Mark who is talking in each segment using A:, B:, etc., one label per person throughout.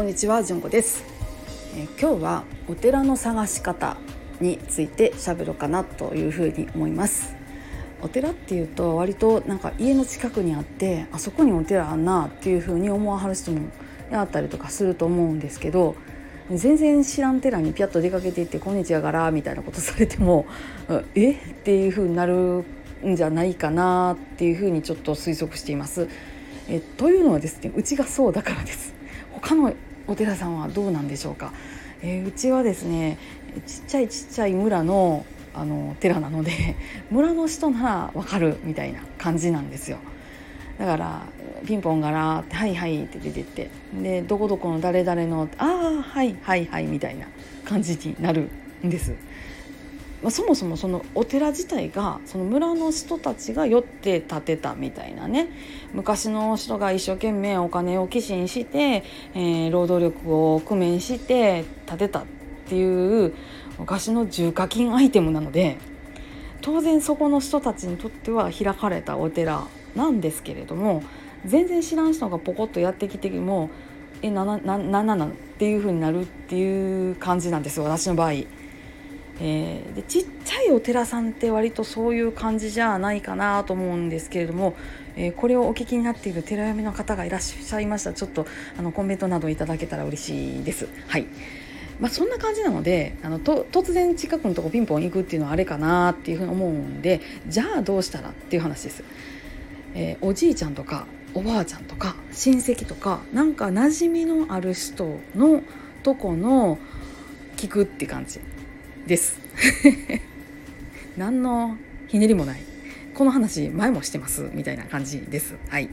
A: こんにちは、じゅんこです、え、今日はお寺の探し方について喋ろうかなというふに思いますお寺っていうと割となんか家の近くにあってあそこにお寺あんなっていうふうに思わはる人もあったりとかすると思うんですけど全然知らん寺にピャッと出かけていって「こんにちはがら」みたいなことされても「え？っ?」ていうふうになるんじゃないかなっていうふうにちょっと推測しています。えというのはですねうちがそうだからです。他のお寺さんはどうなんでしょうか、えー、うちはですねちっちゃいちっちゃい村のあの寺なので 村の人ならわかるみたいな感じなんですよ。だからピンポンがらって「はいはい」って出てってでどこどこの誰々の「ああはいはいはい」みたいな感じになるんです。まあ、そもそもそのお寺自体がその村の人たちが寄って建てたみたいなね昔の人が一生懸命お金を寄進して、えー、労働力を工面して建てたっていう昔の重課金アイテムなので当然そこの人たちにとっては開かれたお寺なんですけれども全然知らん人がポコッとやってきても「えなななななな」っていう風になるっていう感じなんですよ私の場合。えー、でちっちゃいお寺さんって割とそういう感じじゃないかなと思うんですけれども、えー、これをお聞きになっている寺読みの方がいらっしゃいましたちょっとあのコメントなどいただけたら嬉しいです。はいまあ、そんな感じなのであのと突然近くのとこピンポン行くっていうのはあれかなっていうふうに思うんでじゃあどうしたらっていう話です。えー、おじいちゃんとかおばあちゃんとか親戚とかなんか馴染みのある人のとこの聞くって感じです 何のひねりもないこの話前もしてますみたいな感じです。はい、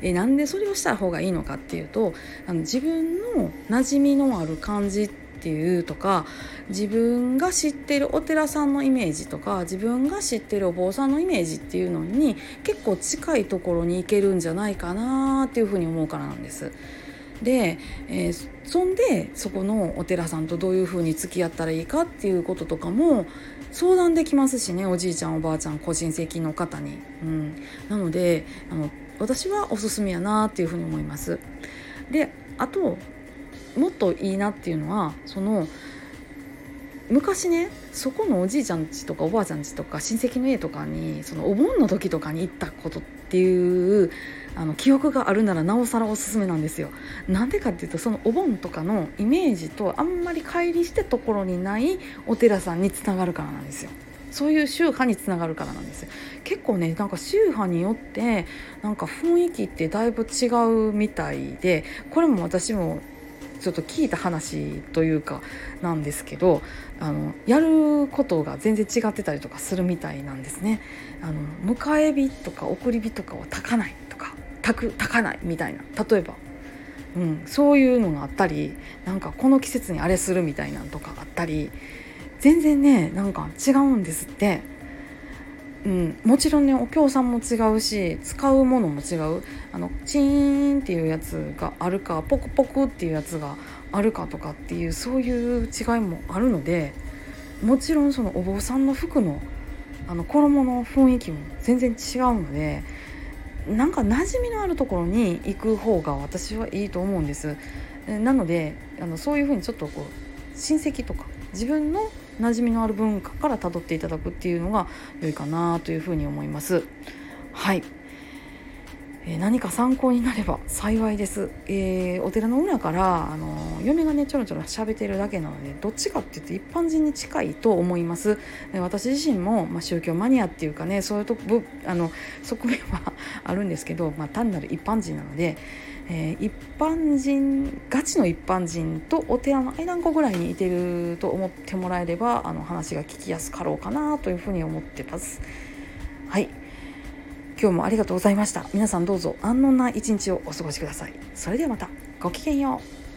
A: えなんでそれをした方がいいのかっていうとあの自分の馴染みのある感じっていうとか自分が知ってるお寺さんのイメージとか自分が知ってるお坊さんのイメージっていうのに結構近いところに行けるんじゃないかなっていうふうに思うからなんです。で、えー、そんでそこのお寺さんとどういうふうに付き合ったらいいかっていうこととかも相談できますしねおじいちゃんおばあちゃん個人的の方に。うん、なのであの私はおすすめやなっていうふうに思います。であともっといいなっていうのはその昔ねそこのおじいちゃんちとかおばあちゃんちとか親戚の家とかにそのお盆の時とかに行ったことっていうあの記憶があるならなおさらおすすめなんですよ。なんでかっていうとそのお盆とかのイメージとあんまり乖離してところにないお寺さんにつながるからなんですよ。そういう宗派につながるからなんです結構ねなんか宗派によってなんか雰囲気ってだいぶ違うみたいでこれも私もちょっと聞いた話というかなんですけどあのやることが全然違ってたりとかするみたいなんですね。あの迎え火とか送り火とかを炊かないとか炊く炊かないみたいな例えば、うん、そういうのがあったりなんかこの季節にあれするみたいなのとかあったり全然ねなんか違うんですって。うん、もちろんねお経さんも違うし使うものも違うあのチーンっていうやつがあるかポクポクっていうやつがあるかとかっていうそういう違いもあるのでもちろんそのお坊さんの服のあの衣の雰囲気も全然違うのでなんか馴染みのあるところに行く方が私はいいと思うんです。なのであのそういうふうにちょっとこう親戚とか自分の馴染みのある文化からたどっていただくっていうのが良いかなというふうに思います。はい、え、何か参考になれば幸いです、えー、お寺の裏からあの嫁がねちょろちょろ喋ってるだけなのでどっちかって言って一般人に近いと思います。え私自身も、まあ、宗教マニアっていうかねそういうとこあの側面は あるんですけど、まあ、単なる一般人なのでえー、一般人ガチの一般人とお寺の間んこぐらいにいてると思ってもらえればあの話が聞きやすかろうかなというふうに思ってます。はい。今日もありがとうございました。皆さんどうぞ安穏な一日をお過ごしください。それではまた。ごきげんよう。